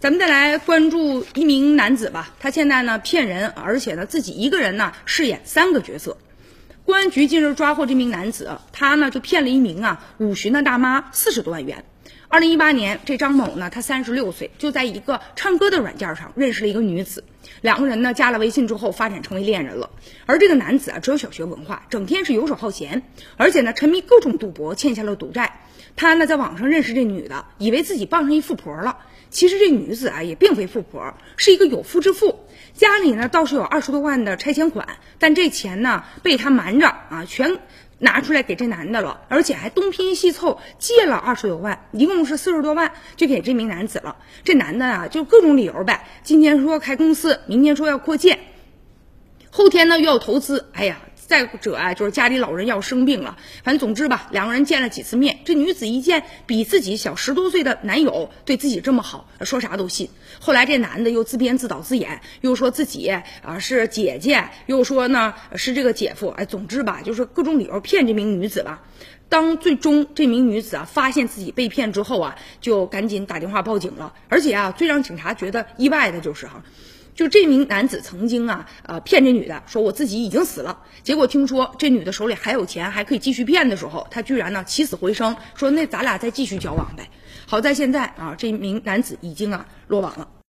咱们再来关注一名男子吧，他现在呢骗人，而且呢自己一个人呢饰演三个角色。公安局近日抓获这名男子，他呢就骗了一名啊五旬的大妈四十多万元。二零一八年，这张某呢他三十六岁，就在一个唱歌的软件上认识了一个女子，两个人呢加了微信之后发展成为恋人了。而这个男子啊只有小学文化，整天是游手好闲，而且呢沉迷各种赌博，欠下了赌债。他呢在网上认识这女的，以为自己傍上一富婆了。其实这女子啊也并非富婆，是一个有夫之妇，家里呢倒是有二十多万的拆迁款，但这钱呢被他瞒着啊，全拿出来给这男的了，而且还东拼西凑借了二十多万，一共是四十多万，就给这名男子了。这男的啊就各种理由呗，今天说开公司，明天说要扩建，后天呢又要投资，哎呀。再者啊，就是家里老人要生病了，反正总之吧，两个人见了几次面，这女子一见比自己小十多岁的男友对自己这么好，说啥都信。后来这男的又自编自导自演，又说自己啊是姐姐，又说呢是这个姐夫，哎，总之吧，就是各种理由骗这名女子吧。当最终这名女子啊发现自己被骗之后啊，就赶紧打电话报警了。而且啊，最让警察觉得意外的就是哈。就这名男子曾经啊，呃，骗这女的说我自己已经死了，结果听说这女的手里还有钱，还可以继续骗的时候，他居然呢起死回生，说那咱俩再继续交往呗。好在现在啊，这名男子已经啊落网了。